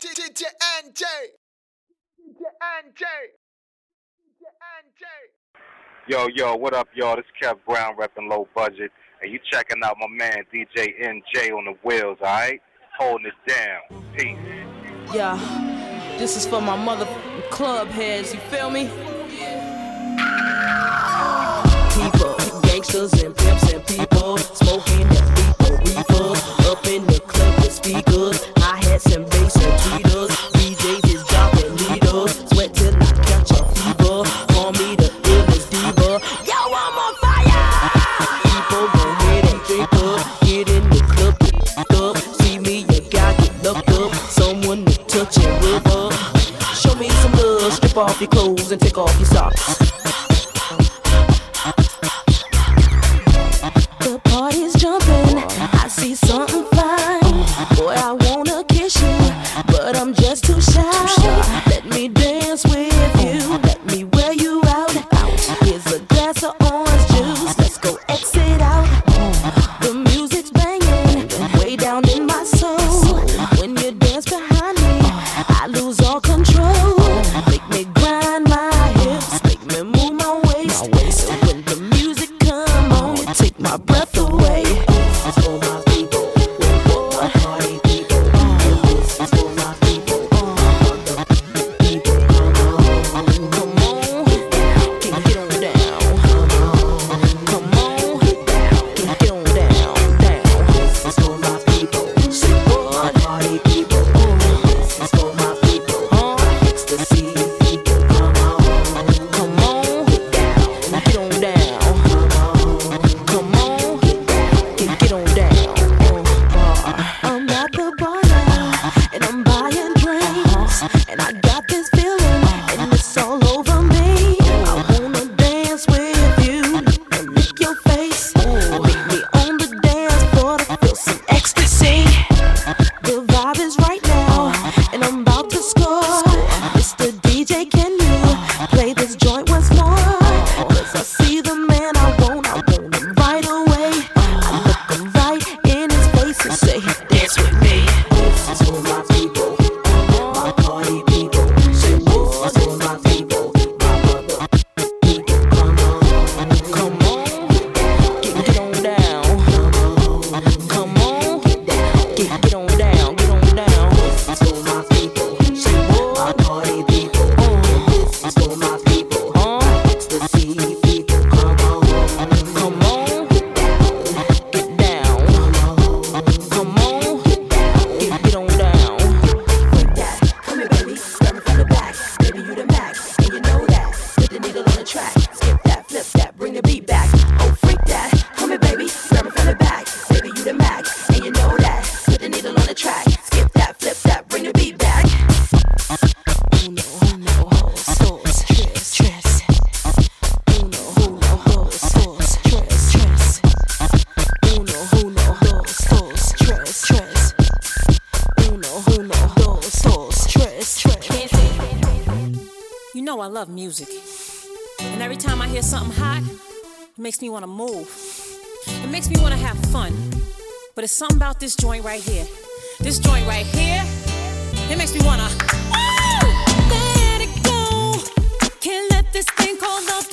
DJ NJ. DJ NJ. DJ NJ. Yo, yo, what up, y'all? This is Kev Brown repping low budget, and you checking out my man DJ NJ on the wheels, alright? Holding it down. Peace. Yeah, this is for my mother club heads, you feel me? People, gangsters and pimps and people, smoking that people, reefer, up in the club with speakers ass and bass and tweeters. DJ is dropping needles. Sweat till I catch a fever. Call me the illest diva. Yo, I'm on fire! People go it, and drink up. Get in the club, get up. See me, you got get locked up. Someone to touch and rub up. Show me some love. Strip off your clothes and take off your socks. But it's something about this joint right here. This joint right here, it makes me wanna. Woo! Let it go. Can't let this thing called love.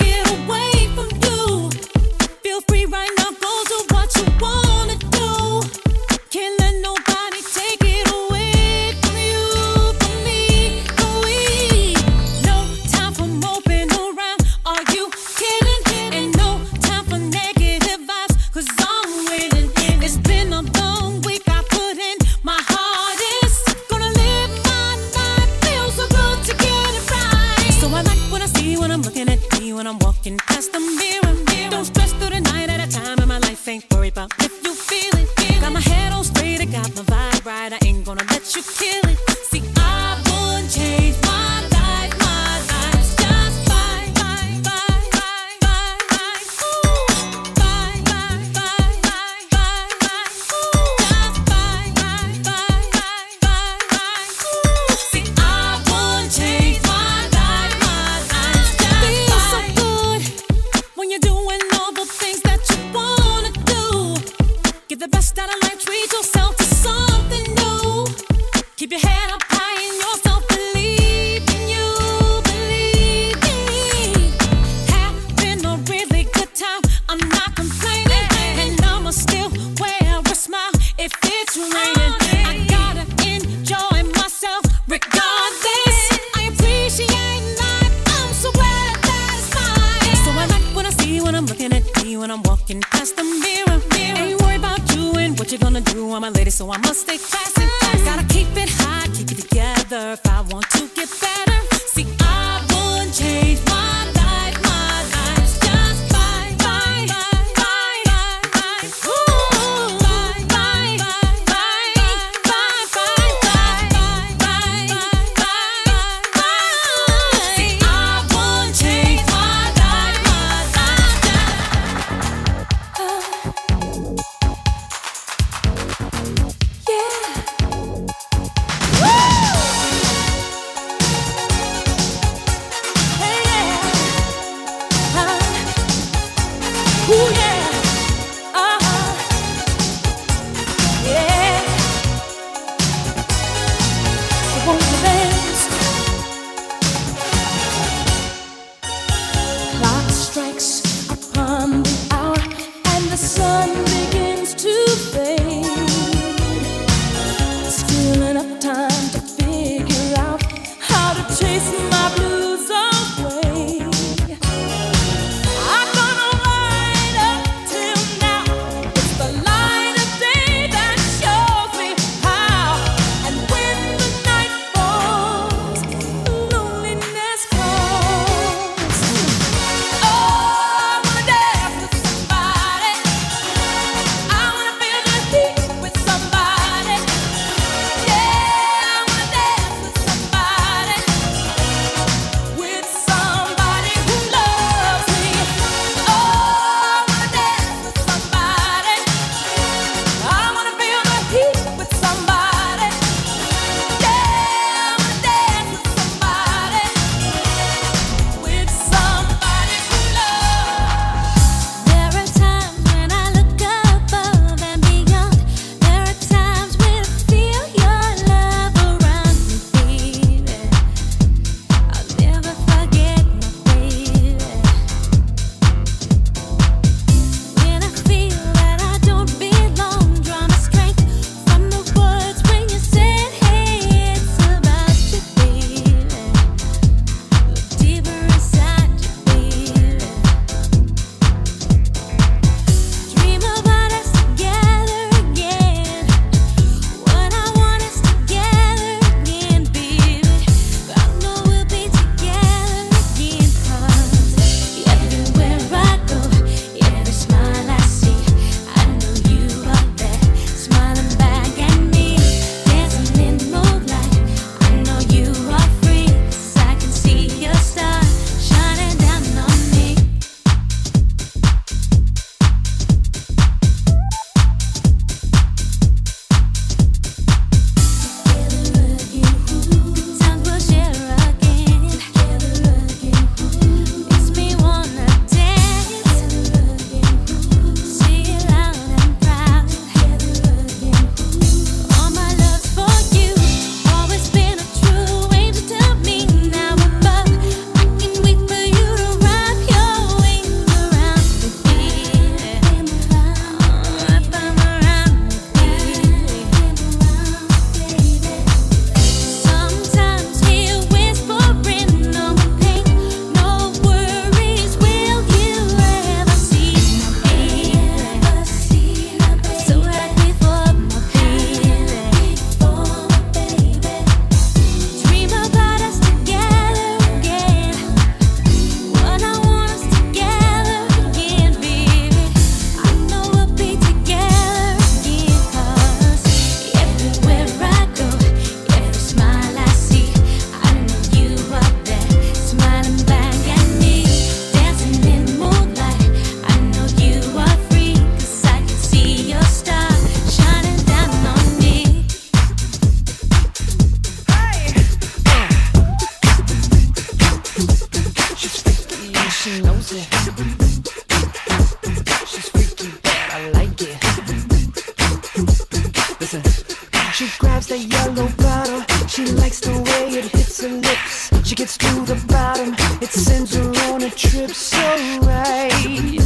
Hey,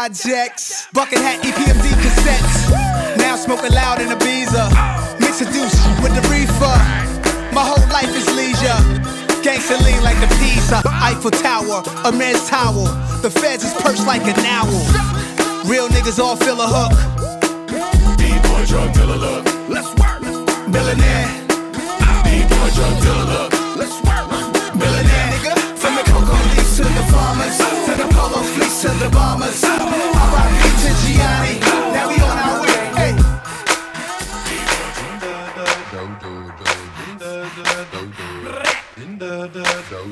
projects. Bucket hat, EPMD cassettes. Now smoking loud in Ibiza. Mix a deuce with the reefer. My whole life is leisure. Gangsta lean like the pizza. Eiffel Tower, a man's towel. The feds is perched like an owl. Real niggas all feel a hook.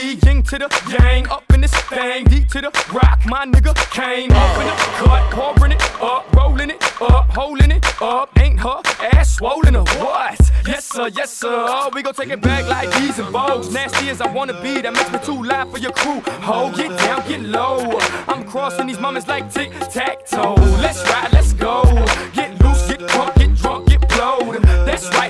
to Ying to the Yang, up in this thing, D to the rock, my nigga came up in the cut, pouring it up, rolling it up, holding it up, ain't her ass swollen or what? Yes sir, yes sir, oh, we gon' take it back like these and bows, nasty as I wanna be, that makes me too loud for your crew, ho, get down, get low, I'm crossing these moments like tic-tac-toe, let's ride, let's go, get loose, get drunk, get drunk, get blowed, that's right,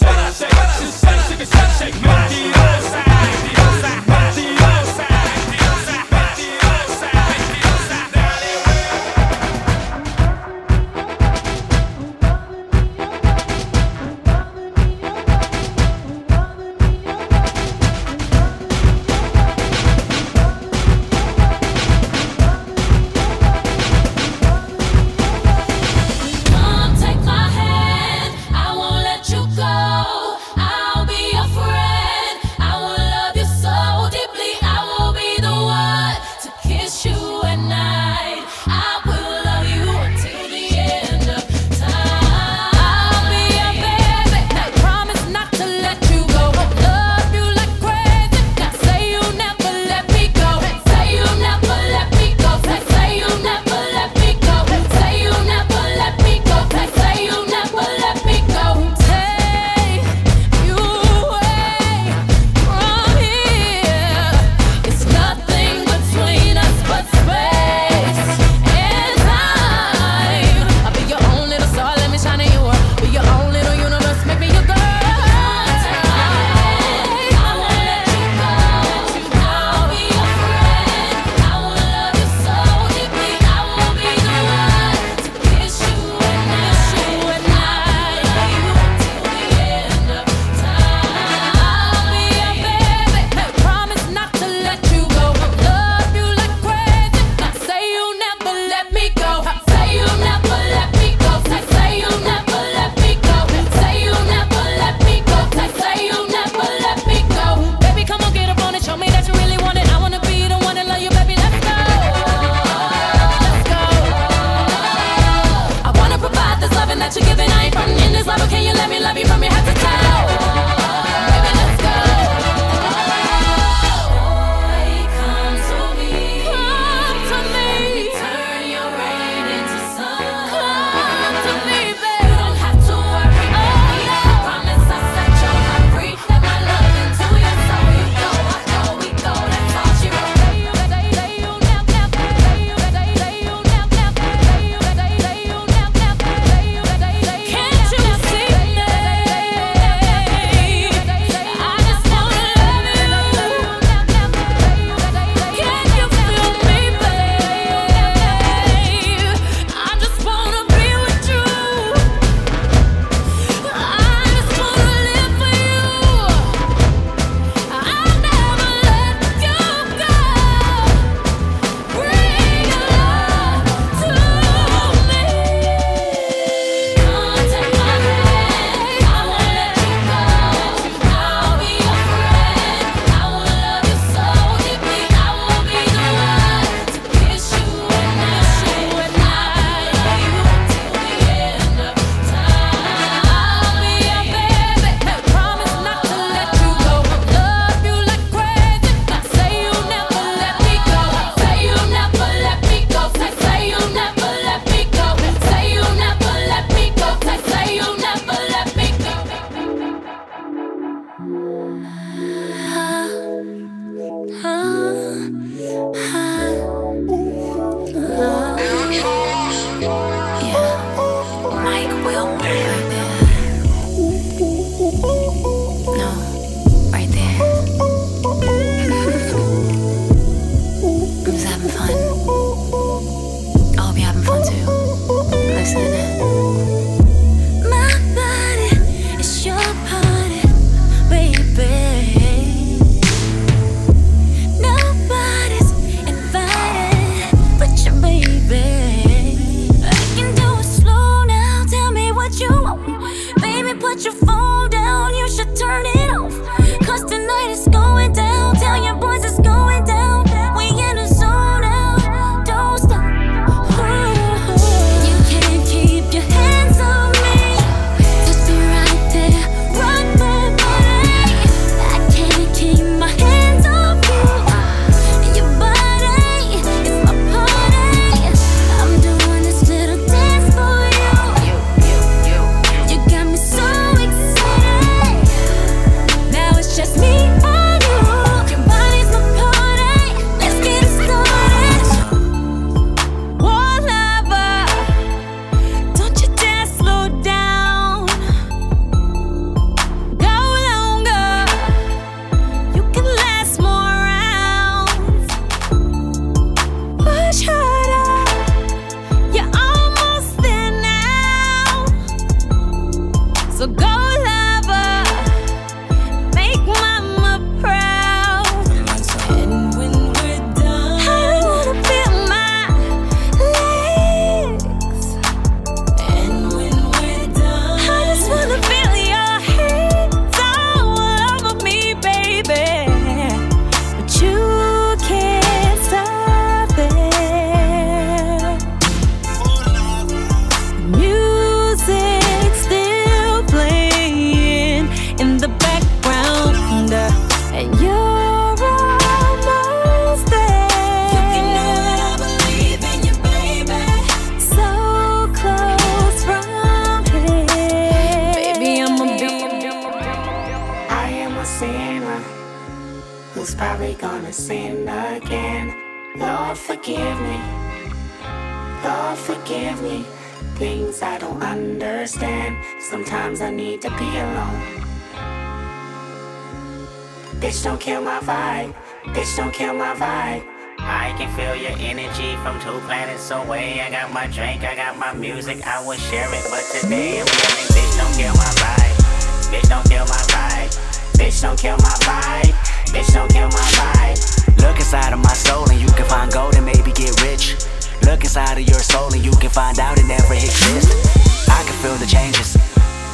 inside of your soul and you can find out it never exists. I can feel the changes.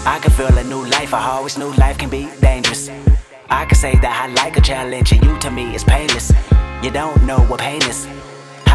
I can feel a new life. I always knew life can be dangerous. I can say that I like a challenge and you to me is painless. You don't know what pain is.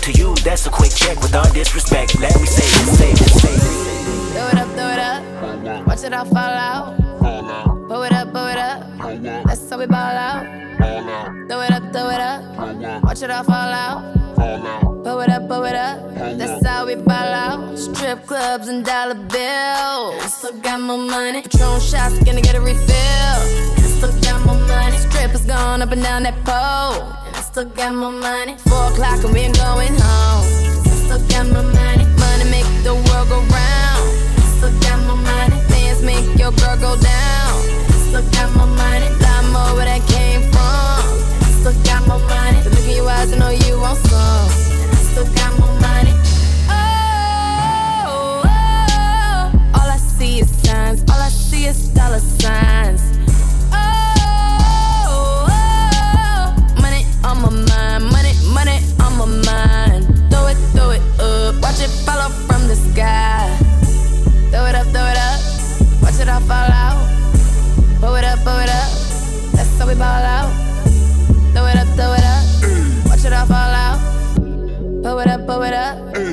To you, that's a quick check with all disrespect. Let me say this, say this, say this. Throw it up, throw it up. Watch it all fall out. Blow it up, blow it up. That's how we ball out. Throw it up, throw it up. Watch it all fall out. Blow it up, blow it up. That's how we ball out. Strip clubs and dollar bills. Still got more money. Patron shots, gonna get a refill. Still got more money. Strippers going up and down that pole. Still got more money. Four o'clock and we ain't going home. still got more money. Money make the world go round. Still got more money. Dance make your girl go down. Still got more money. Lot more where that came from. Still got more money. So look in your eyes, I know you want some. Still got more money. Oh, oh, oh, all I see is signs. All I see is dollar signs.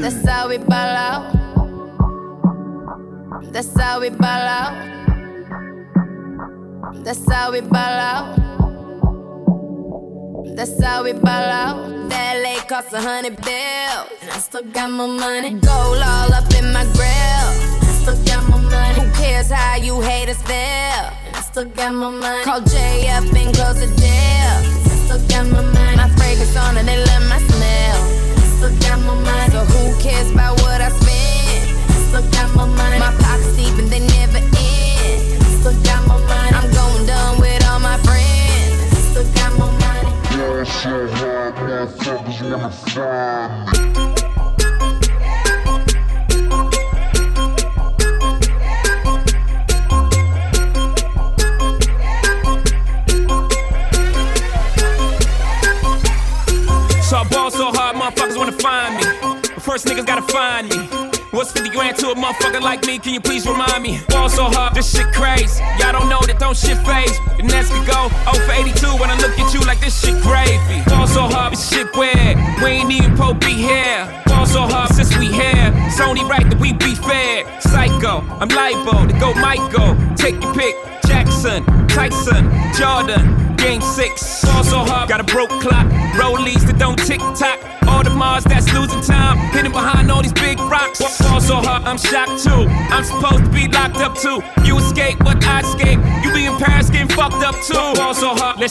That's how we ball out. That's how we ball out. That's how we ball out. That's how we ball out. That LA cost a hundred bills. And I still got my money. Gold all up in my grill. I still got my money. Who cares how you haters feel? I still got my money. Call Jay up and close the deal.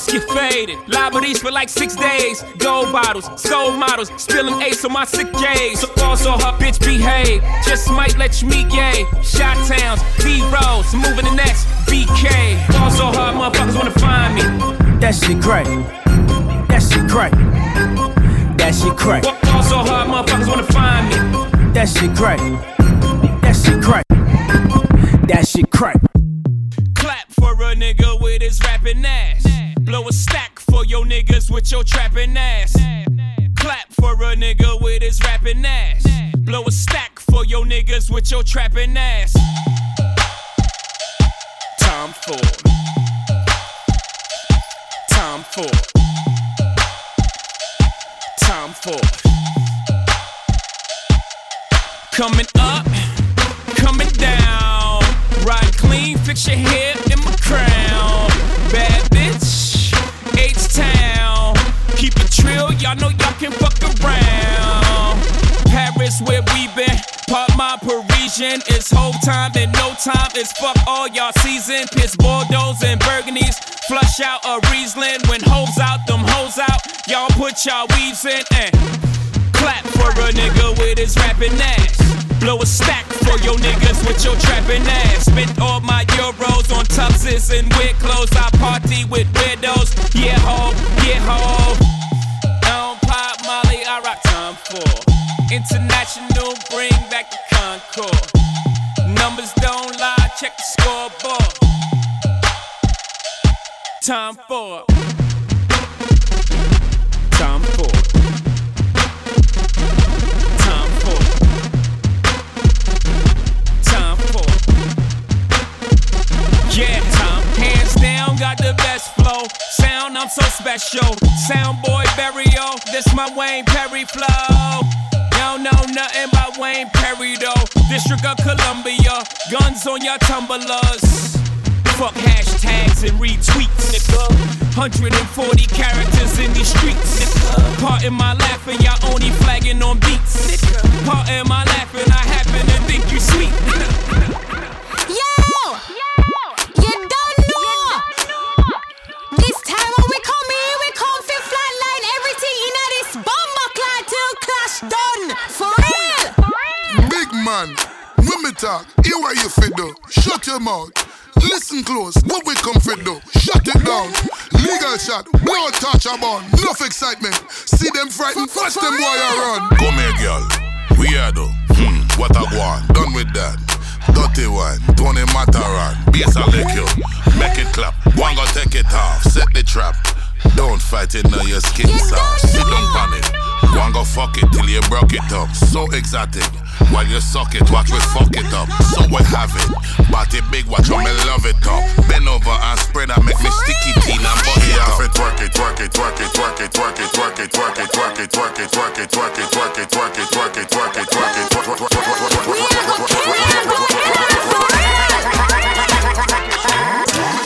Let's get faded. Liberties for like six days. Gold bottles, soul models. Spilling ace on my sick days. So ball so hard, bitch behave. Just might let you meet gay. Shot towns, B rolls, moving the next. BK. Ball so hard, motherfuckers wanna find me. That shit crack. That shit crack. That shit crack. Ball so hard, motherfuckers wanna find me. That shit crack. That shit crack. That shit crack. Clap for a nigga with his rapping ass. With your trapping ass. Clap for a nigga with his rapping ass. Blow a stack for your niggas with your trapping ass. It's whole time and no time. It's fuck all y'all season. Piss Bordeaux and Burgundies. Flush out a Riesling. When hoes out, them hoes out. Y'all put y'all weaves in and clap for a nigga with his rapping ass. Blow a stack for your niggas with your trapping ass. Spent all my euros on tuxes and weird clothes. I party with widows. Yeah, ho, yeah, ho. Molly, I rock time for. International, bring back the Concorde. Numbers don't lie, check the scoreboard. Time for. Time for. Time for. Time for. Yeah, got the best flow. Sound, I'm so special. Sound boy burial, this my Wayne Perry flow. Y'all know nothing about Wayne Perry though. District of Columbia, guns on your tumblers. Fuck hashtags and retweets, nigga. 140 characters in these streets, nigga. Part in my laughing, y'all only flagging on beats, nigga. Part in my laughing, I happen to think you sweet. Yo! Done. For real! Big man, when me talk, hear what you fit do. Shut your mouth. Listen close, what we come fit do. Shut it down. Legal shot, blood touch a bond. Enough excitement. See them frightened, watch them boy a run. Come here, girl. We are though. Hmm, what a go. Done with that. Dirty one, Tony Matterhorn. Bass a lick you. Make it clap. One go take it off. Set the trap. Don't fight it now, your skin soft. Sit down on it. One go fuck it till you broke it up. So exotic. While you suck it, watch we fuck it up. So we have it. Body big, watch how me love it up. Bend over and spread and make me sticky teen and butt it up. Twerk it, twerk it, twerk it, twerk it, twerk it, twerk it, twerk it, twerk it, twerk it, twerk it, twerk it, twerk it, twerk it, twerk it, twerk it, twerk it, twerk it, twerk it,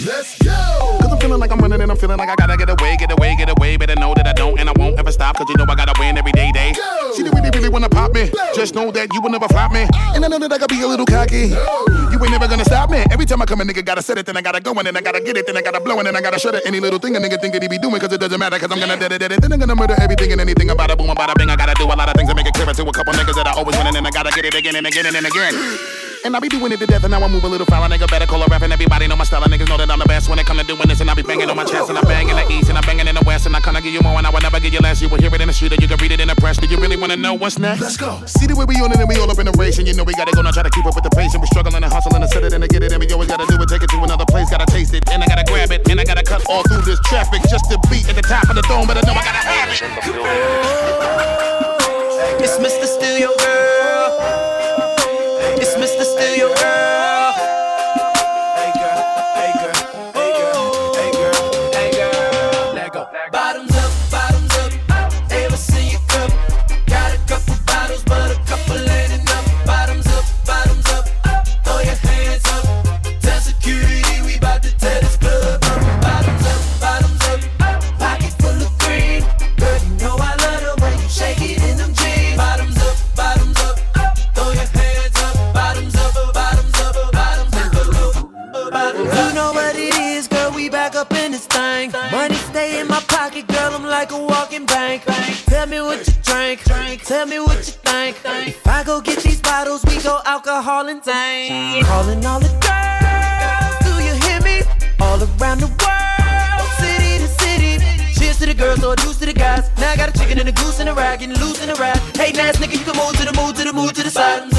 Let's go! Cause I'm feeling like I'm running and I'm feeling like I gotta get away, get away, get away. Better know that I don't and I won't ever stop. Cause you know I gotta win every day, day. See, they really, really wanna pop me. Just know that you will never flop me. And I know that I gotta be a little cocky. You ain't never gonna stop me. Every time I come, a nigga gotta set it, then I gotta go, and then I gotta get it, then I gotta blow, and then I gotta shut it. Any little thing a nigga think that he be doing, cause it doesn't matter, cause I'm gonna dead it, dead it. Then I'm gonna murder everything and anything about a boom, about a bing. I gotta do a lot of things to make it clearer to a couple niggas that I always win, and then I gotta get it again and again and again. And I be doing it to death, and now I move a little foul. A nigga better call a rap, and everybody know my style. And niggas know that I'm the best when it come to doing this. And I be banging on my chest, and I bang in the east, and I banging in the west, and I kinda give you more, and I will never give you less. You will hear it in the street, and you can read it in the press. Do you really wanna know what's next? Let's go. See the way we on it, and we all up in the race, and you know we gotta go now try to keep up with the pace, and we struggling and hustling set it and get it, and we always gotta do it, take it to another place, gotta taste it, and I gotta grab it, and I gotta cut all through this traffic just to be at the top of the dome, but I know I gotta have it. It's Mr. Steal Your Girl. It's Mr. Steal Your Girl. like a walking bank. Tell me what you drink. Tell me what you think. If I go get these bottles, we go alcohol and tank. Calling all the girls. Do you hear me? All around the world, city to city. Cheers to the girls or deuce to the guys. Now I got a chicken and a goose and a rag, getting loose in a ride. Hey, nice nigga, you can move to the move to the move to the side.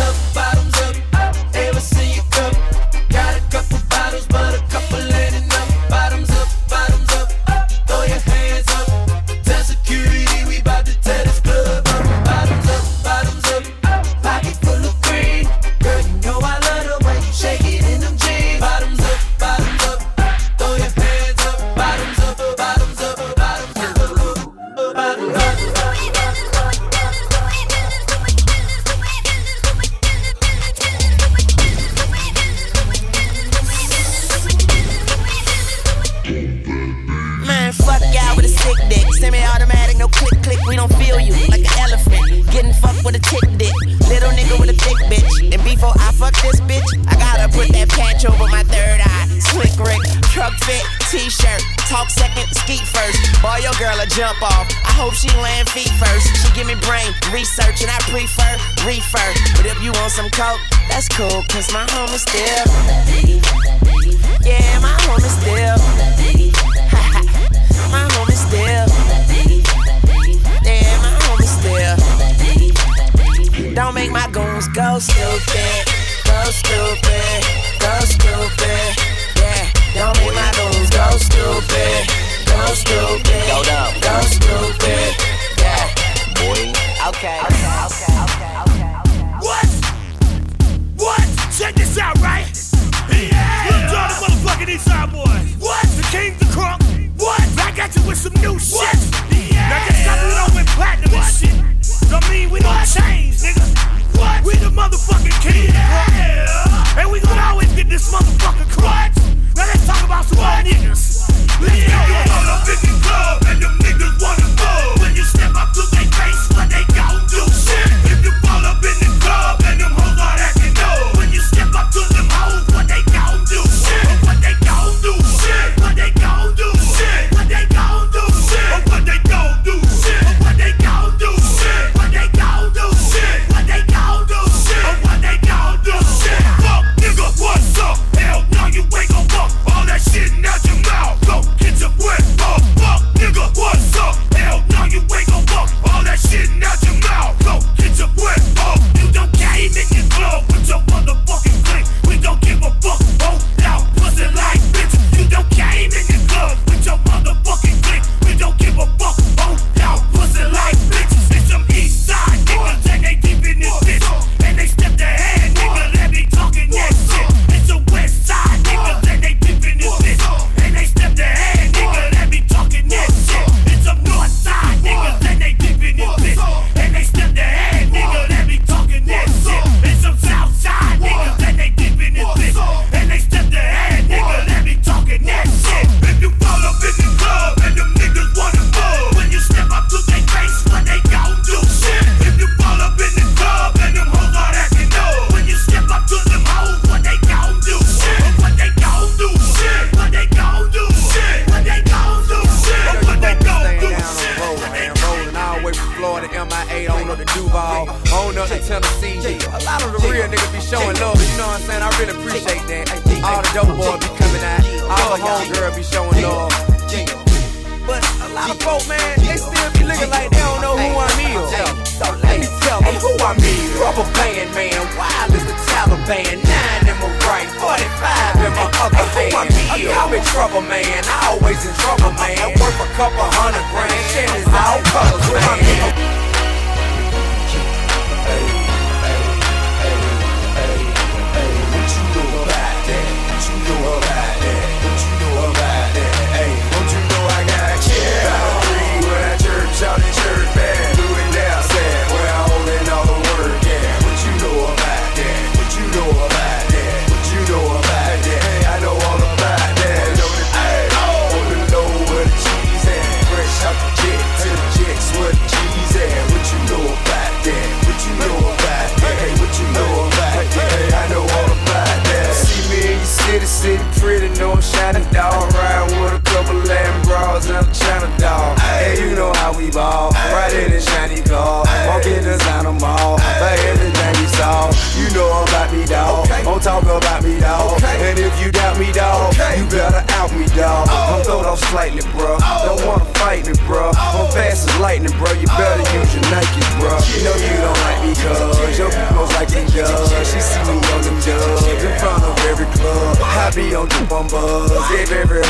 I be on buzz, every.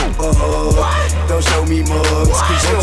Don't show me mugs, cause you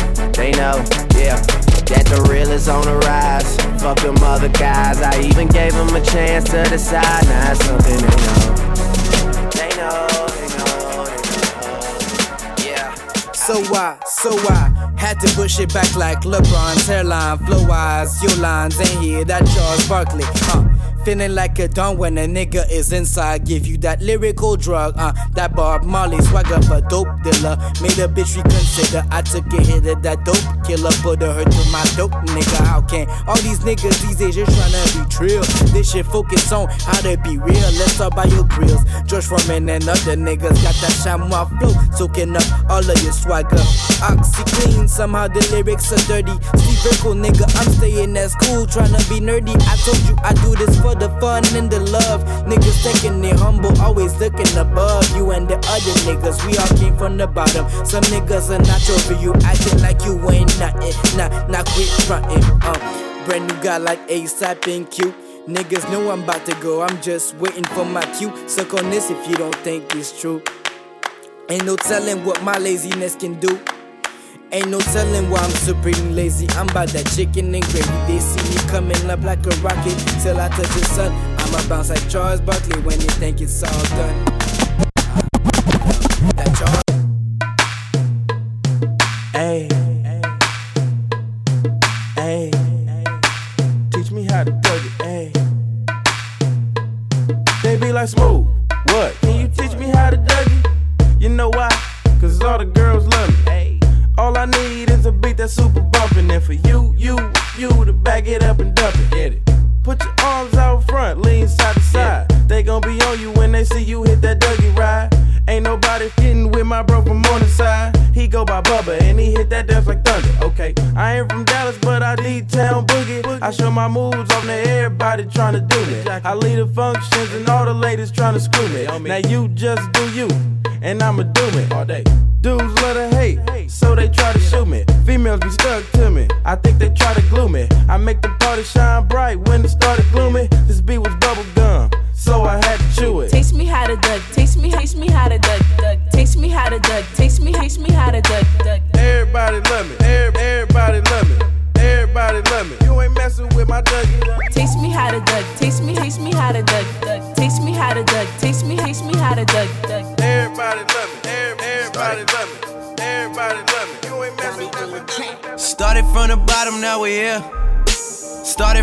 they know, yeah. That the real is on the rise. Fuck them other guys. I even gave them a chance to decide. Now it's something. They know, they know, So why, so why? Had to push it back like LeBron's hairline, flow wise, your lines ain't here, that Charles Barkley, huh? Feeling like a don when a nigga is inside. Give you that lyrical drug, uh, that Bob Marley swagger for dope dealer. Made a bitch reconsider. I took a hit of that dope killer, put hurt to my dope nigga. How can all these niggas these days just tryna be trill? This shit focus on how to be real. Let's talk about your grills. George Foreman and other niggas got that chamois flow, soaking up all of your OxiClean, somehow the lyrics are dirty. Steve Urkel, nigga, I'm staying at school, tryna be nerdy. I told you I do this for the fun and the love. Niggas taking it humble, always looking above you and the other niggas. We all came from the bottom. Some niggas are not over you, acting like you ain't nothing. Nah, nah, quit frontin'. Um, brand new guy like ASAP and cute. Niggas know I'm about to go, I'm just waiting for my cue. Suck on this if you don't think it's true. Ain't no telling what my laziness can do. Ain't no telling why I'm supreme lazy. I'm about that chicken and gravy. They see me coming up like a rocket till I touch the sun. I'ma bounce like Charles Barkley when you think it's all done. Trying to do me. I lead the functions and all the ladies trying to screw me. Now you just do you, and I'ma do me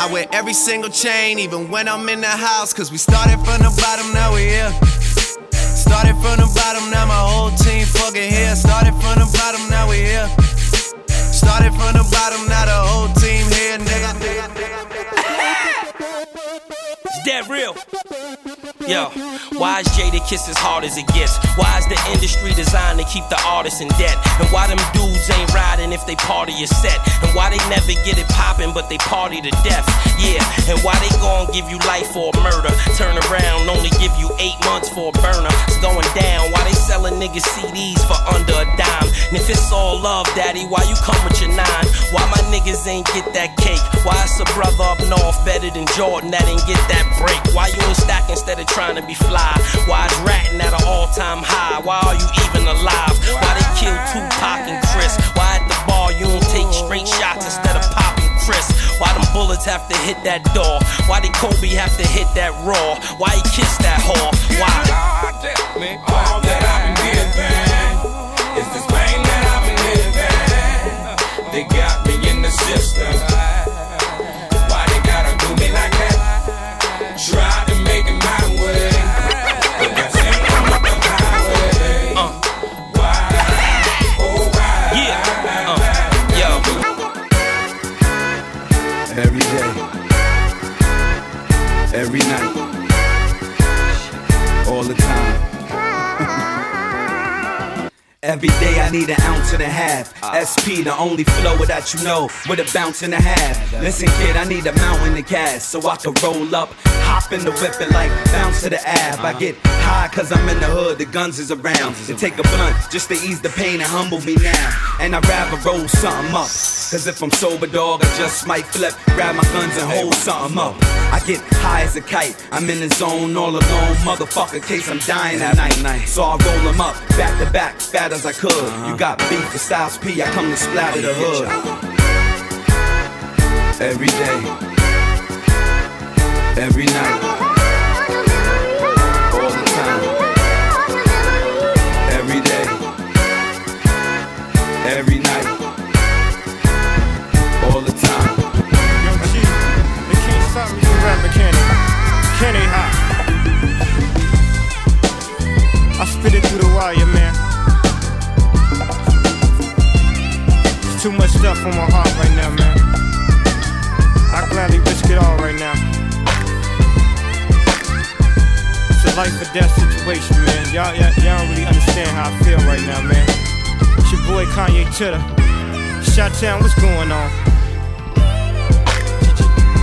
I wear every single chain, even when I'm in the house. Cause we started from the bottom, now we here. Started from the bottom, now my whole team fucking here. Started from the bottom, now we here. Started from the bottom, now the whole team here, nigga. Is real? Yo, why is Jadakiss as hard as it gets? Why is the industry designed to keep the artists in debt? And why them dudes ain't riding if they party is set? And why they never get it poppin' but they party to death? Yeah, and why they gon' give you life for a murder? Turn around, only give you eight months for a burner. It's going down. Why they selling niggas CDs for under a dime? And if it's all love, daddy, why you come with your nine? Why my niggas ain't get that cake? Why it's a brother up north better than Jordan that ain't get that break? Why you in stack instead of trying to be fly? Why is ratting at an all time high? Why are you even alive? Why they kill Tupac and Chris? Why at the bar you don't take straight shots instead of popping Cris? Why them bullets have to hit that door? Why did Kobe have to hit that raw? Why he kissed that whore? Why? All that I've been giving is this pain that I've been living. They got me in the system. Every night, Every day I need an ounce and a half. SP, the only flow that you know, with a bounce and a half. Listen, kid, I need a mountain of gas so I can roll up, hop in the whip and like bounce to the ab. I get high cause I'm in the hood, the guns is around. To take a blunt just to ease the pain and humble me now. And I'd rather roll something up. Cause if I'm sober, dog, I just might flip, grab my guns and hold something up. I get high as a kite, I'm in the zone all alone, motherfucker, case I'm dying at night. So I roll them up, back to back, as I could. You got beef with Styles P, I come to splatter the hood. Every day, every night, stuff on my heart right now, man. I gladly risk it all right now. It's a life or death situation, man. Y'all, y'all, y'all don't really understand how I feel right now, man. It's your boy Kanye Chitter. Shot Town, what's going on?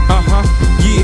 Uh huh, yeah,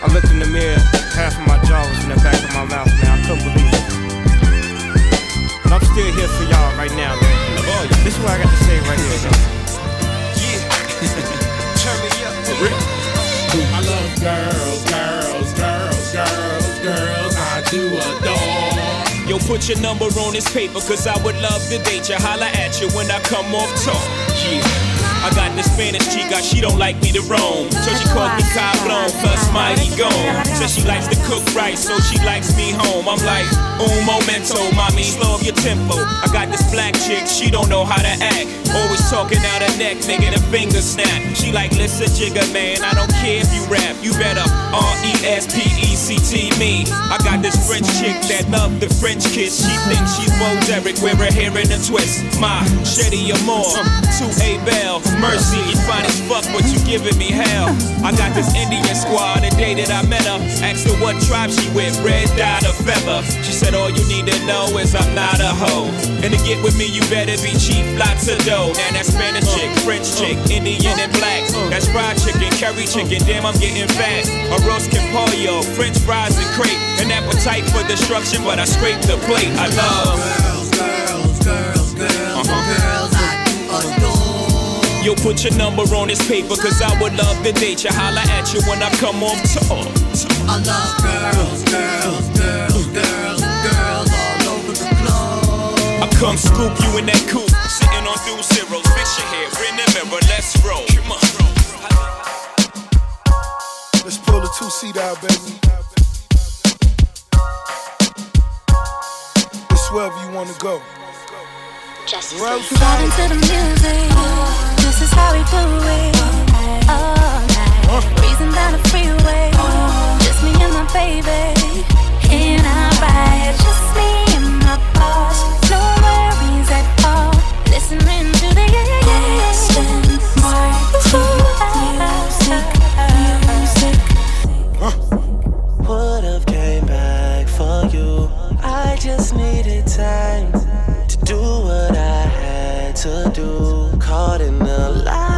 I looked in the mirror, half of my jaw was in the back of my mouth, man. I couldn't believe it. But I'm still here for y'all right now, man. This is what I got to say right here, though. Turn me up. For real. I love girls, girls, girls, girls, girls. I do adore. Yo, put your number on this paper, cause I would love to date you. Holla at you when I come off talk. Yeah. I got this Spanish chica, she don't like me to roam. So she called me Cablon, plus mighty gone. Says she likes to cook rice, so she likes me home. I'm like, un momento, mommy, slow up your tempo. I got this black chick, she don't know how to act. Always talking out her neck, making a finger snap. She like, listen, Jigga man, I don't care if you rap. You better R E S P E C T me. I got this French chick that love the French kiss. She thinks she's Bo Derek, wear her hair in a twist. My Shetty Amore, to A Bell, Mercy, you fine as fuck, but you giving me hell. I got this Indian squad, the day that I met her. Asked her what tribe she with, red dot or feather. She said, All you need to know is I'm not a hoe. And to get with me, you better be cheap, lots of dough. Now that's Spanish chick, French chick, Indian and black. That's fried chicken, curry chicken, damn, I'm getting fat. Arroz con pollo, French fries and crepe. An appetite for destruction, but I scrape the plate. I love. Girls, girls, girls, girls, uh-huh. girls. I do adore. Yo, put your number on this paper, cause I would love to date you. Holla at you when I come off tour. I love girls, girls, come scoop you in that coupe, sitting on two zeros. Fix your hair, in the mirror, let's roll. Come on. Let's pull the two seat out, baby. It's wherever you wanna go. Wherever you Vibe into the music. This is how we do it. All night. Breezing down the freeway. Just me and my baby. In our ride. Just me and my to the Would've came back for you. I just needed time to do what I had to do. Caught in the life,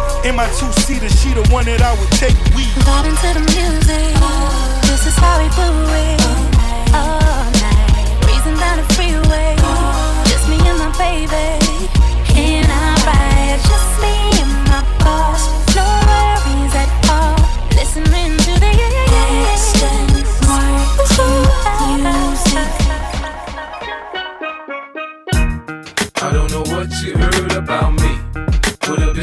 In my two seater, she the one that I would take. We Vibe into the music. This is how we do it. All night. Breezing down the freeway. Just me and my baby. In our ride. Just me and my boss. No worries at all. Listening to the I don't know what you heard about me.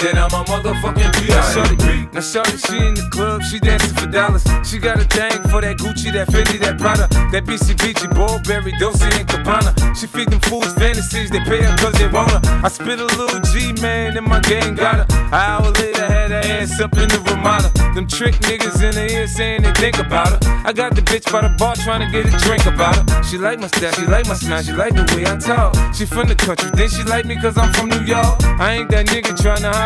Then I'm a motherfucking P.I.M.P. Now shorty, she in the club, she dancing for dollars. She got a thing for that Gucci, that Fendi, that Prada, that BCBG, Burberry, Dolce and Gabbana. She feed them fools fantasies, they pay her cause they want her. I spit a little G, man, and my gang got her. An hour later, had her ass up in the Ramada. Them trick niggas in the ear saying they think about her. I got the bitch by the bar trying to get a drink about her. She like my style, she like my smile, she like the way I talk. She from the country, then she like me cause I'm from New York. I ain't that nigga trying to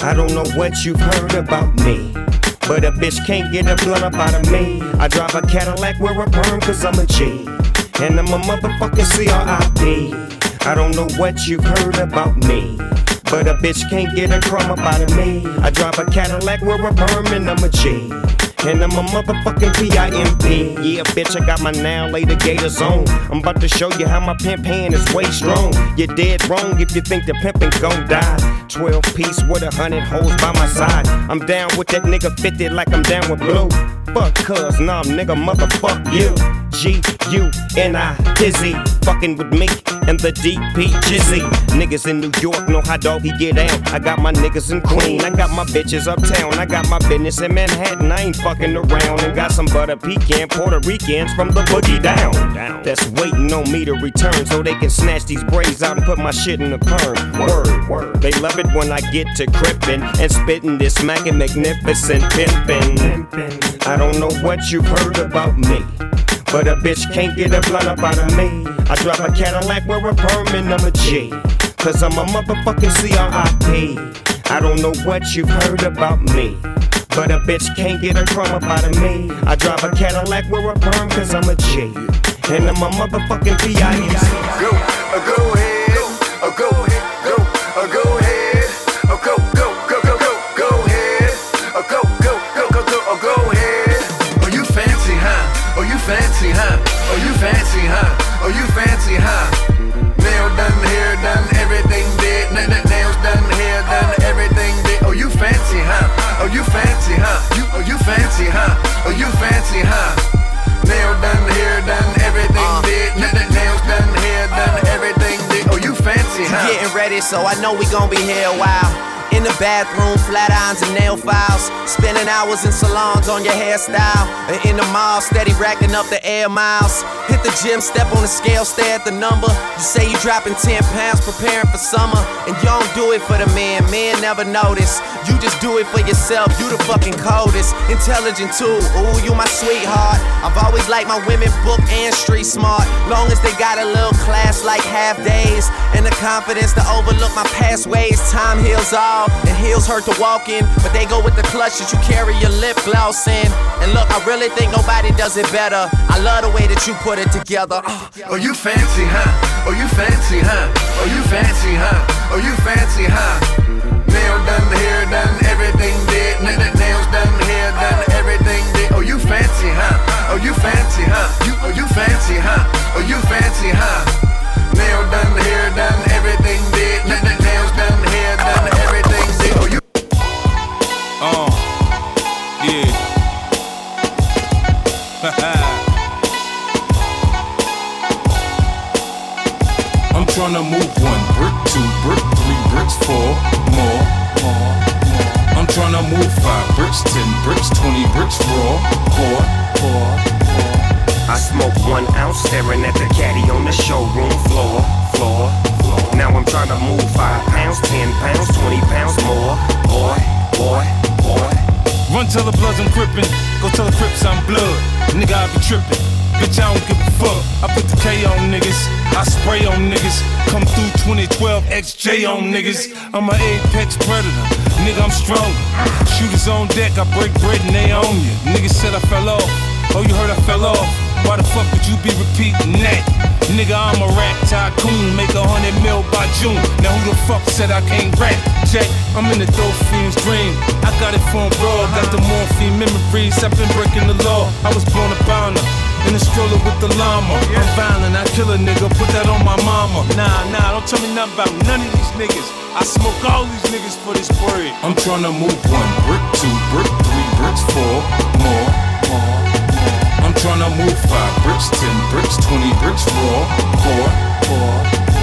I don't know what you've heard about me. But a bitch can't get a blunt up out of me. I drive a Cadillac, wear a perm, cause I'm a G. And I'm a motherfucking CRIP. I don't know what you've heard about me. But a bitch can't get a crumb up out of me. I drive a Cadillac, wear a perm, and I'm a G. And I'm a motherfucking P.I.M.P. Yeah, bitch, I got my now later gators on. I'm about to show you how my pimp hand is way strong. You're dead wrong if you think the pimpin' gon' die. 12 piece with a hundred hoes by my side. I'm down with that nigga 50 like I'm down with blue. Fuck cuz, nah, nigga, motherfuck you. G U N I Dizzy, fucking with me and the DP Jizzy. Niggas in New York know how doggy get out. I got my niggas in Queen, I got my bitches uptown, I got my business in Manhattan. I ain't fucking around and got some butter pecan Puerto Ricans from the boogie down. That's waiting on me to return so they can snatch these braids out and put my shit in the perm. Word, word. They love it when I get to crippin' and spittin' this smacking magnificent pimpin'. I don't know what you've heard about me. But a bitch can't get a blunt up out of me. I drive a Cadillac, wear a perm, and I'm a G. Cause I'm a motherfucking CRIP. I don't know what you've heard about me. But a bitch can't get a crumb up out of me. I drive a Cadillac, wear a perm, cause I'm a G. And I'm a motherfucking PIP. Go, go ahead, go, fancy, huh? Oh, you fancy, huh? Oh, you fancy, huh? Nail done, hair done, everything did. N- n- nails done, hair done, everything did. Oh, you fancy, huh? Oh, you fancy, huh? You, oh, you fancy, huh? Oh, you fancy, huh? Nail done, hair done, everything uh. did. N- n- nails done, hair done, everything did. Oh, you fancy, huh? Getting ready, so I know we gon' be here a while. In the bathroom, flat irons and nail files. Spending hours in salons on your hairstyle. In the mall, steady racking up the air miles. Hit the gym, step on the scale, stare at the number. You say you dropping 10 pounds, preparing for summer. And you don't do it for the man, men never notice. You just do it for yourself, you the fucking coldest. Intelligent too, ooh, you my sweetheart. I've always liked my women book and street smart. Long as they got a little class like half days. And the confidence to overlook my past ways. Time heals all, and heels hurt to walk in. But they go with the clutch that you carry your lip gloss in. And look, I really think nobody does it better. I love the way that you put it together. Uh. Oh, you fancy, huh? Oh, you fancy, huh? Oh, you fancy, huh? Oh, you fancy, huh? Nail done, hair done, everything did. Nails done, hair done, everything did. Oh, you fancy, huh? Oh, you fancy, huh? You, oh, you fancy, huh? Oh, you fancy, huh? Nail done, hair done, everything did. Uh, yeah. I'm tryna move one brick, two brick, three bricks, four more, more. I'm tryna move five bricks, ten bricks, twenty bricks, raw, pour, pour, pour. I smoke one ounce staring at the caddy on the showroom floor, floor, floor. Now I'm trying to move five pounds, ten pounds, twenty pounds more. Boy, boy, boy. Run till the bloods I'm crippin', go tell the crips I'm blood. Nigga, I be trippin'. Bitch, I don't give a fuck. I put the K on niggas, I spray on niggas. Come through 2012 XJ on niggas. I'm an apex predator, nigga, I'm strong. Shooters on deck, I break bread and they own you. Niggas said I fell off. Oh, you heard I fell off. Why the fuck would you be repeating that? Nigga, I'm a rat tycoon, make a hundred mil by June. Now who the fuck said I can't rap? I'm in the dope fiend's dream. I got it from raw, got the morphine memories. I've been breaking the law. I was born a bounder. In a stroller with the llama. I'm violent, I kill a nigga, put that on my mama. Nah, nah, don't tell me nothing about none of these niggas. I smoke all these niggas for this bread. I'm tryna move one brick, two brick, three bricks, four more, more. I'm tryna move five bricks, ten bricks, twenty bricks, raw, pour, pour.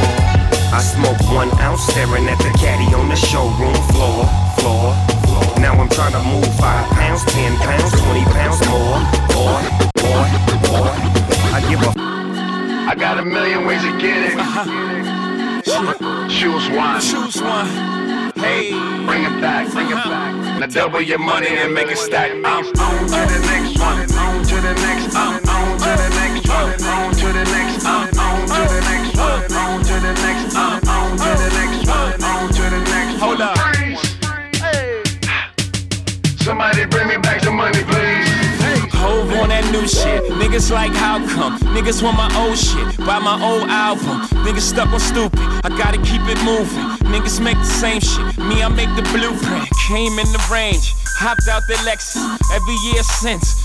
I smoke one ounce staring at the caddy on the showroom floor, floor, floor. Now I'm trying to move five pounds, ten pounds, twenty pounds more. Boy, boy, boy. I give a. I got a million ways to get it. Uh-huh. Choose one. Choose one. Hey, bring it back, bring it uh-huh. back. Now double your money and make it stack. I'm on to the next one. On to the next. I'm on to the next one. On to the next. Hold up. Somebody bring me back the money, please. Hove on that new shit. Niggas like, how come? Niggas want my old shit. Buy my old album. Niggas stuck on stupid. I gotta keep it moving. Niggas make the same shit. Me, I make the blueprint. Came in the range. Hopped out the Lexus. Every year since.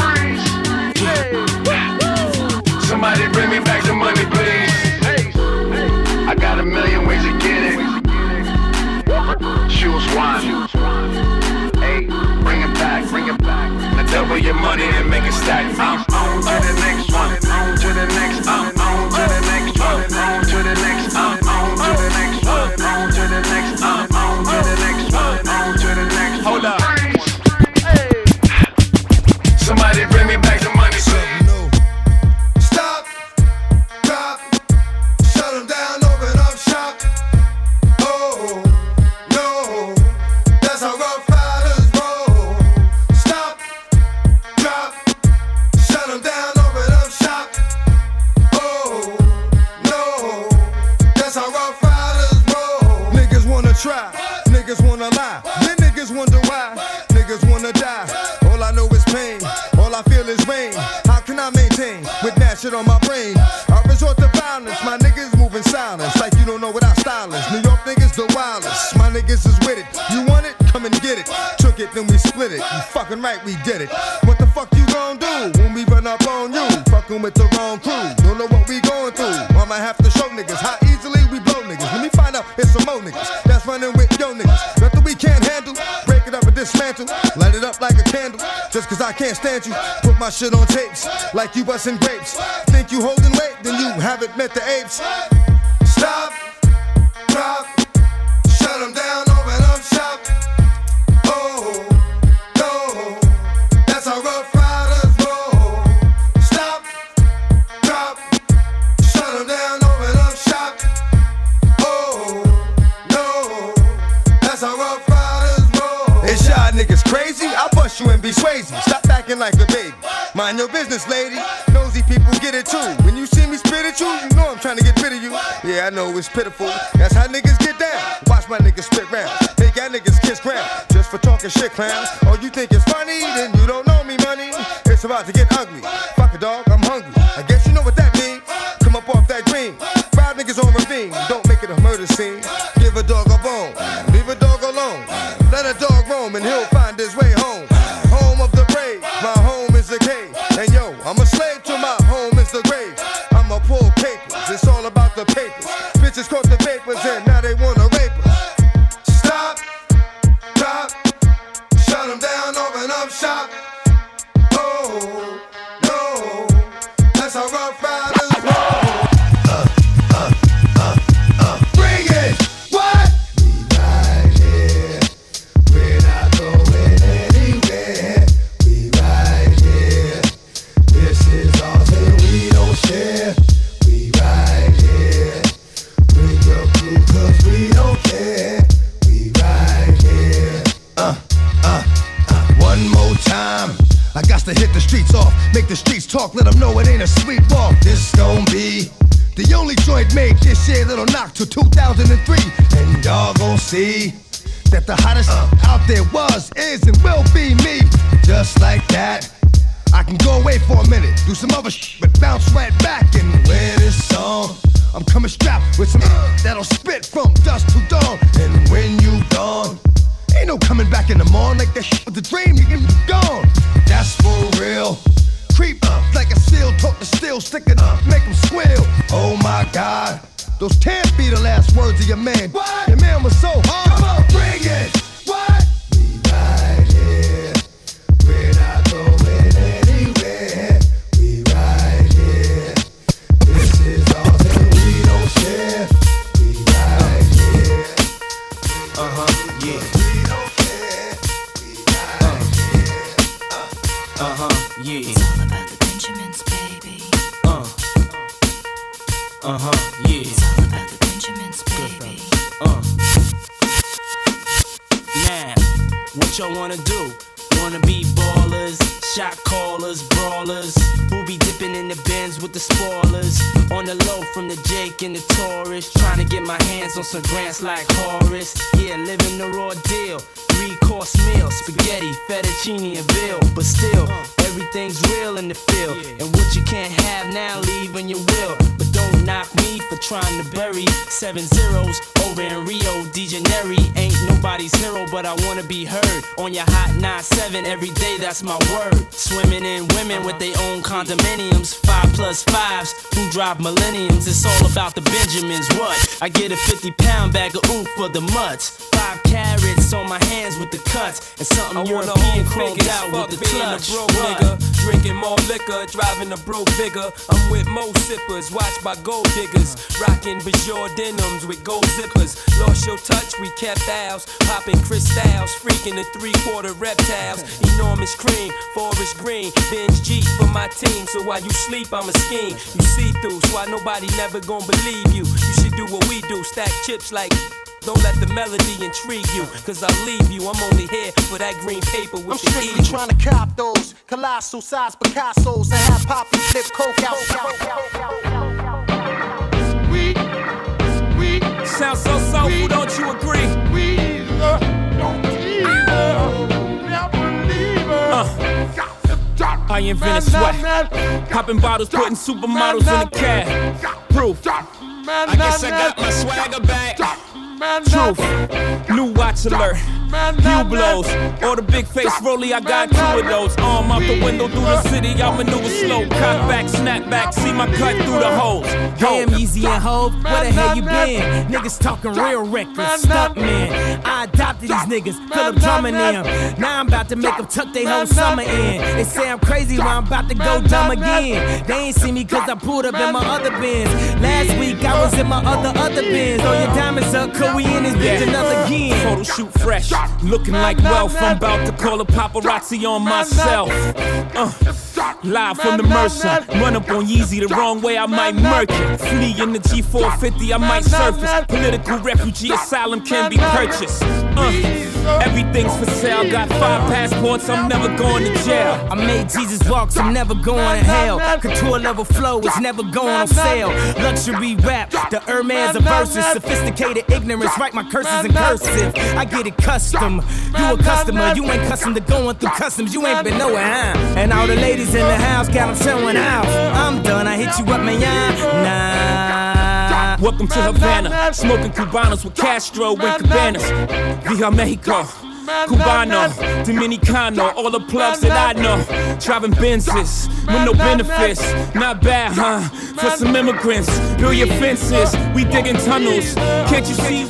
choose one. Hey, bring it back, bring it back. Now double your money and make it stack. I'm on to the next one, on to the next. Uh. you wasn't niggas on seven zeros over in Rio de Janeiro. Ain't nobody's hero, but I wanna be heard on your hot 9-7 every day. That's my word. Swimming in women with their own condominiums, five plus fives who drive millenniums. It's all about the Benjamins. What? I get a 50 pound bag of oof for the mutts. Five carrots on my hands with the cuts, and something I European chromed out with the clutch. a broke What? nigga, drinking more liquor, driving a broke bigger. I'm with mo sippers, watched by gold diggers, rocking Bajor with gold zippers. Lost your touch, we kept ours, popping crystals, freaking the three quarter reptiles. Enormous cream, forest green, binge G for my team. So while you sleep, I'm a scheme. You see through, so why nobody never gonna believe you. You should do what we do, stack chips like. Don't let the melody intrigue you, cause I'll leave you. I'm only here for that green paper with I'm strictly eagle. trying to cop those colossal size Picasso's and have Poppy flip coke out. Sounds so soulful, don't you agree? I invented sweat. Popping bottles, putting supermodels in the cab. Proof. I guess I got my swagger back. Truth. New watch alert. Hue blows. Or the big face rolly, I got two of those. Arm out the window through the city, I maneuver slow. Cut back, snap back, see my cut through the holes. Damn, Easy and Hove, where the hell you been? Niggas talking real reckless, stuck man. I adopted these niggas, Philip drumming them. Now I'm about to make them tuck their whole summer in. They say I'm crazy, but I'm about to go dumb again. They ain't see me cause I pulled up in my other bins. Last week I was in my other, other bins. Throw your diamonds up, we in this bitch another again. Photo shoot fresh, looking like wealth. I'm about to call a paparazzi on myself. Uh, live from the Mercer, run up on Yeezy the wrong way, I might murk it. Flee in the G450, I might surface. Political refugee asylum can be purchased. Uh, everything's for sale. Got five passports, I'm never going to jail. I made Jesus walks, I'm never going to hell. Couture level flow is never going on sale. Luxury rap, the Hermes of verses. Sophisticated ignorance, write my curses in cursive. I get it custom. You a customer, you ain't custom to going through customs. You ain't been nowhere, huh? And all the ladies in the house got them showing out. I'm done, I hit you up, man. Nah. Welcome to Havana, smoking Cubanos with Castro and Cabanas. Via Mexico. Cubano, Dominicano, all the plugs that I know. Driving Benzes with no benefits. Not bad, huh? For some immigrants, build your fences. We digging tunnels. Can't you see?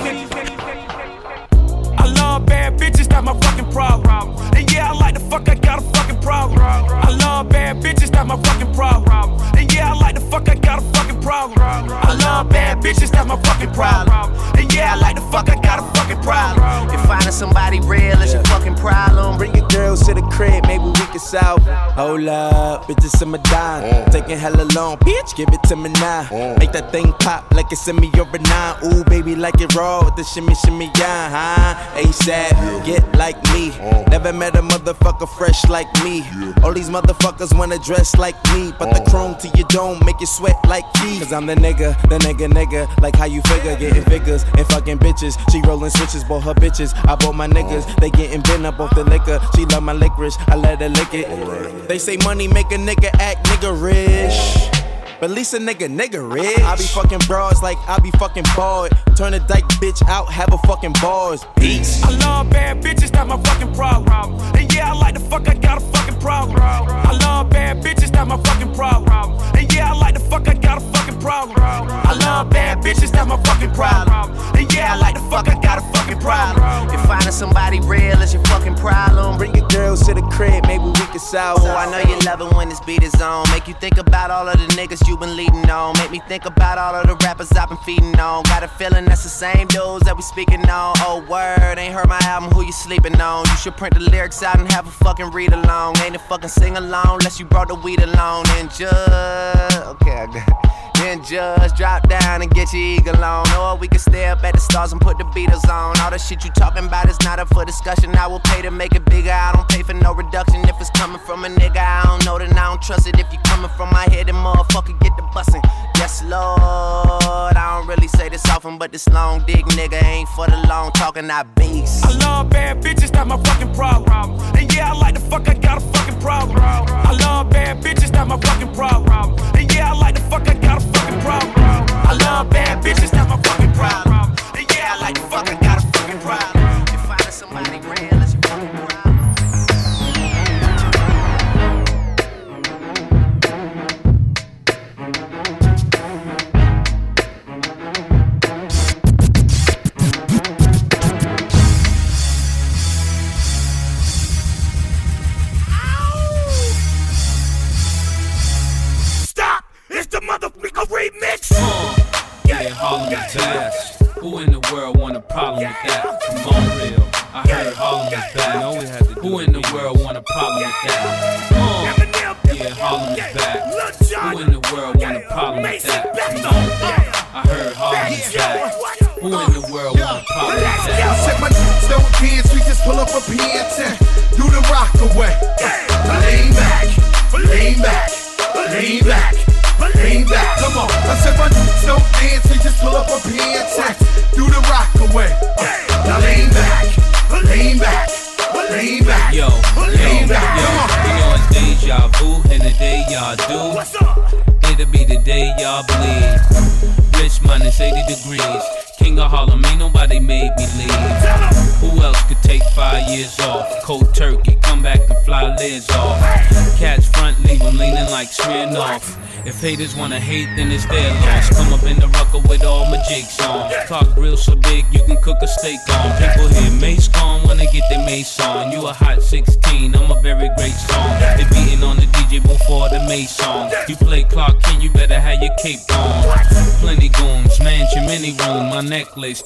I love bad bitches, that's my fucking problem. And yeah, I like the fuck, I got problem. I love bad bitches, that's my fucking problem. And yeah, I like the fuck, I got a fucking problem. I love bad bitches, that's my fucking problem. And yeah, I like the fuck, I got a fucking problem. If finding somebody real is your fucking problem, Bring your girls to the crib, maybe we can solve. Hold up, bitches in my dime. Mm. Taking hella long, bitch, give it to me now. Mm. Make that thing pop like it's in me over nine. Ooh, baby, like it raw with the shimmy, shimmy, yeah, huh? ASAP, get like me. Mm. Never met a motherfucker fresh like me. All these motherfuckers wanna dress like me. But the chrome to your dome make you sweat like me. Cause I'm the nigga, the nigga, nigga. Like how you figure, getting figures and fucking bitches. She rolling switches, bought her bitches. I bought my niggas, they getting bent up off the liquor. She love my licorice, I let her lick it. They say money make a nigga act nigga rich. But Lisa nigga, nigga rich. I be fucking broads like I be fucking bald. Turn a dyke bitch out, have a fucking bars. Beats. I love bad bitches, that's my fucking problem. And yeah, I like the fuck, I got a fucking problem. I love bad bitches, that's my fucking problem. And yeah, I like the fuck, I got a fucking problem. I love bad bitches, that's my fucking problem. And yeah, I like the fuck, I got a fucking problem. If finding somebody real is your fucking problem, bring your girls to the crib, maybe we can sell. Oh, I know you love it when this beat is on. Make you think about all of the niggas you you been leading on. Make me think about all of the rappers I've been feeding on. Got a feeling that's the same dudes that we speaking on. Oh, word, ain't heard my album, who you sleeping on? You should print the lyrics out and have a fucking read along. Ain't a fucking sing along unless you brought the weed along. And just, okay, I got it. Then just drop down and get your eagle on. Or we can stay up at the stars and put the Beatles on. All the shit you talking about is not up for discussion. I will pay to make it bigger. I don't pay for no reduction. If it's coming from a nigga, I don't know, then I don't trust it. If you coming from my head, then motherfucker get the bussin'. Yes, Lord. I don't really say this often, but this long dick nigga ain't for the long talking, I beast. I love bad bitches, that's my fucking problem. And yeah, I like the fuck, I got a fucking problem. I love bad bitches, that's my fucking problem. And yeah, I like the fuck, I got a fucking problem. I love bad bitches, that's my fucking problem. And yeah, I like the fuck, I got a fucking problem.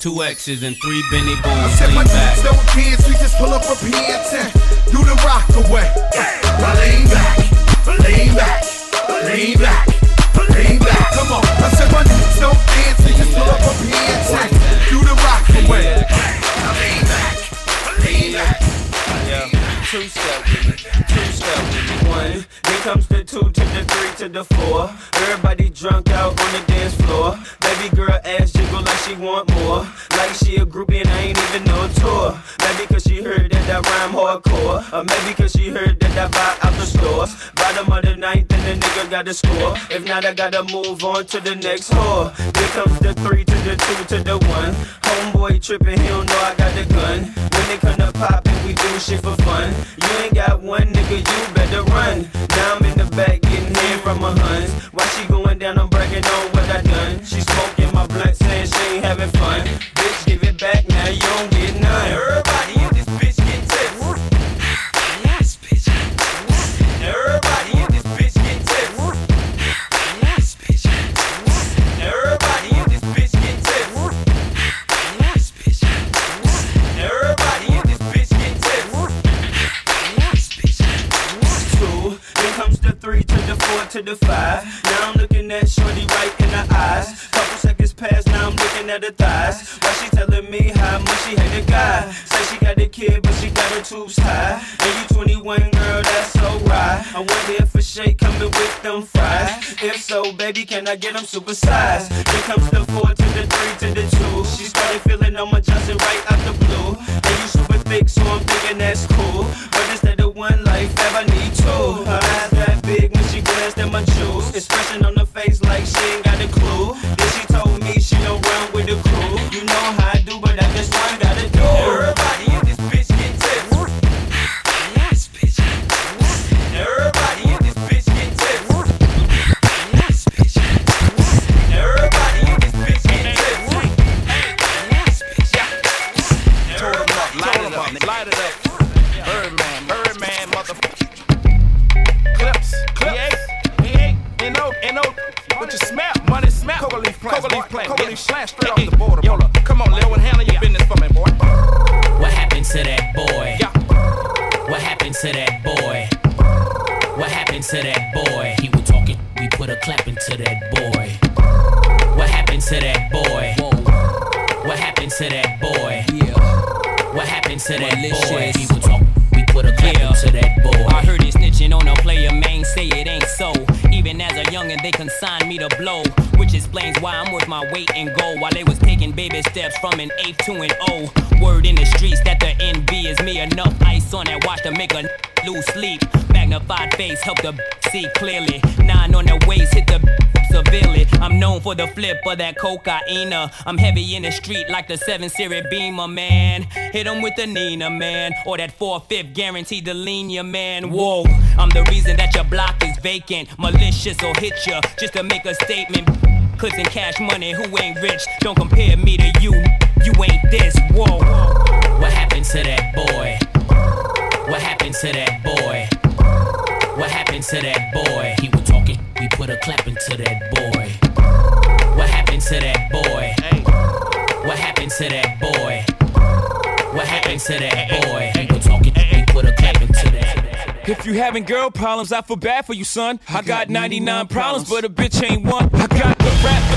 two X's and three Benny Booms. I said my dudes don't dance, we just pull up a pants and do the rock away. If not, I gotta move on to the next whore. Here comes the three to the two to the one. Homeboy tripping, he don't know I got the gun. When it come to poppin', we do shit for fun. You ain't got one nigga, you better run. Now I'm in the back getting hit from my huns. Why Get them super size. Of that cocaine. I'm heavy in the street like the 7 Series Beamer, man. Hit 'em with the Nina, man. Or that 4 5 guaranteed to lean ya, man. Whoa, I'm the reason that your block is vacant. Malicious will hit ya just to make a statement. Clips and cash money, who ain't rich? Don't compare me to you. You ain't this. Whoa. What happened to that boy? What happened to that boy? What happened to that boy? He was talking, we put a clap into that boy. What happened to that boy? What happened to that boy? What happened to that boy? Was talking, we put a clap into that. If you having girl problems, I feel bad for you, son. I got 99 problems, but a bitch ain't one. I got the rap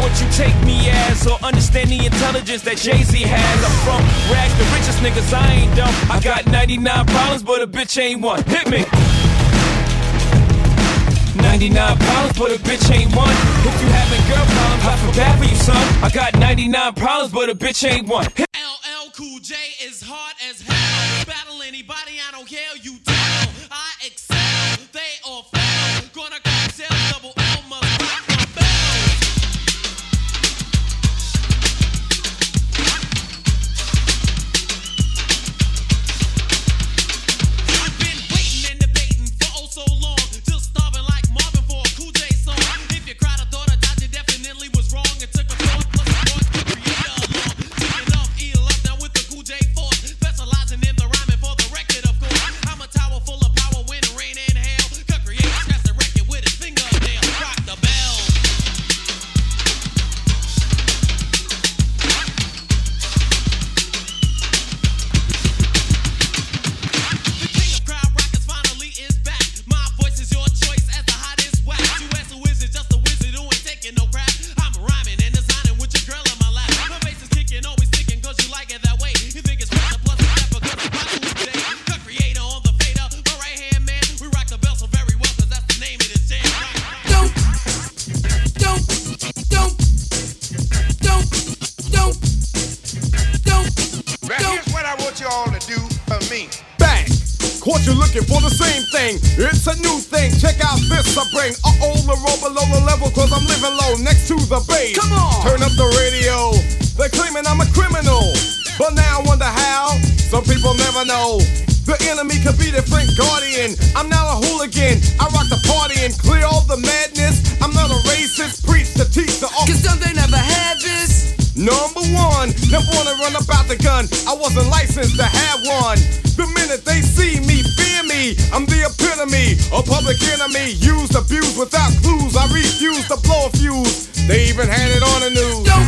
what you take me as or understand the intelligence that Jay Z has. I'm from rags, the richest niggas, I ain't dumb. I got 99 problems, but a bitch ain't one. Hit me. 99 problems, but a bitch ain't one. If you having girl problems, I feel bad for you, son. I got 99 problems, but a bitch ain't one. LL Cool J is hard as hell. Battle anybody, I don't care, you thing. It's a new thing. Check out this I bring. Uh oh, the roll below the level, cause I'm living low next to the base. Come on! Turn up the radio. They're claiming I'm a criminal. But now I wonder how. Some people never know. The enemy could be the Frank Guardian. I'm now a hooligan. I rock the party and clear all the madness. I'm not a racist. Preach to teach the Cause some they never had this. Number one, never wanna run about the gun. I wasn't licensed to have one. The minute they see me, fear me. I'm the epitome, a public enemy. Used, abused without clues. I refuse to blow a fuse. They even had it on the news. Don't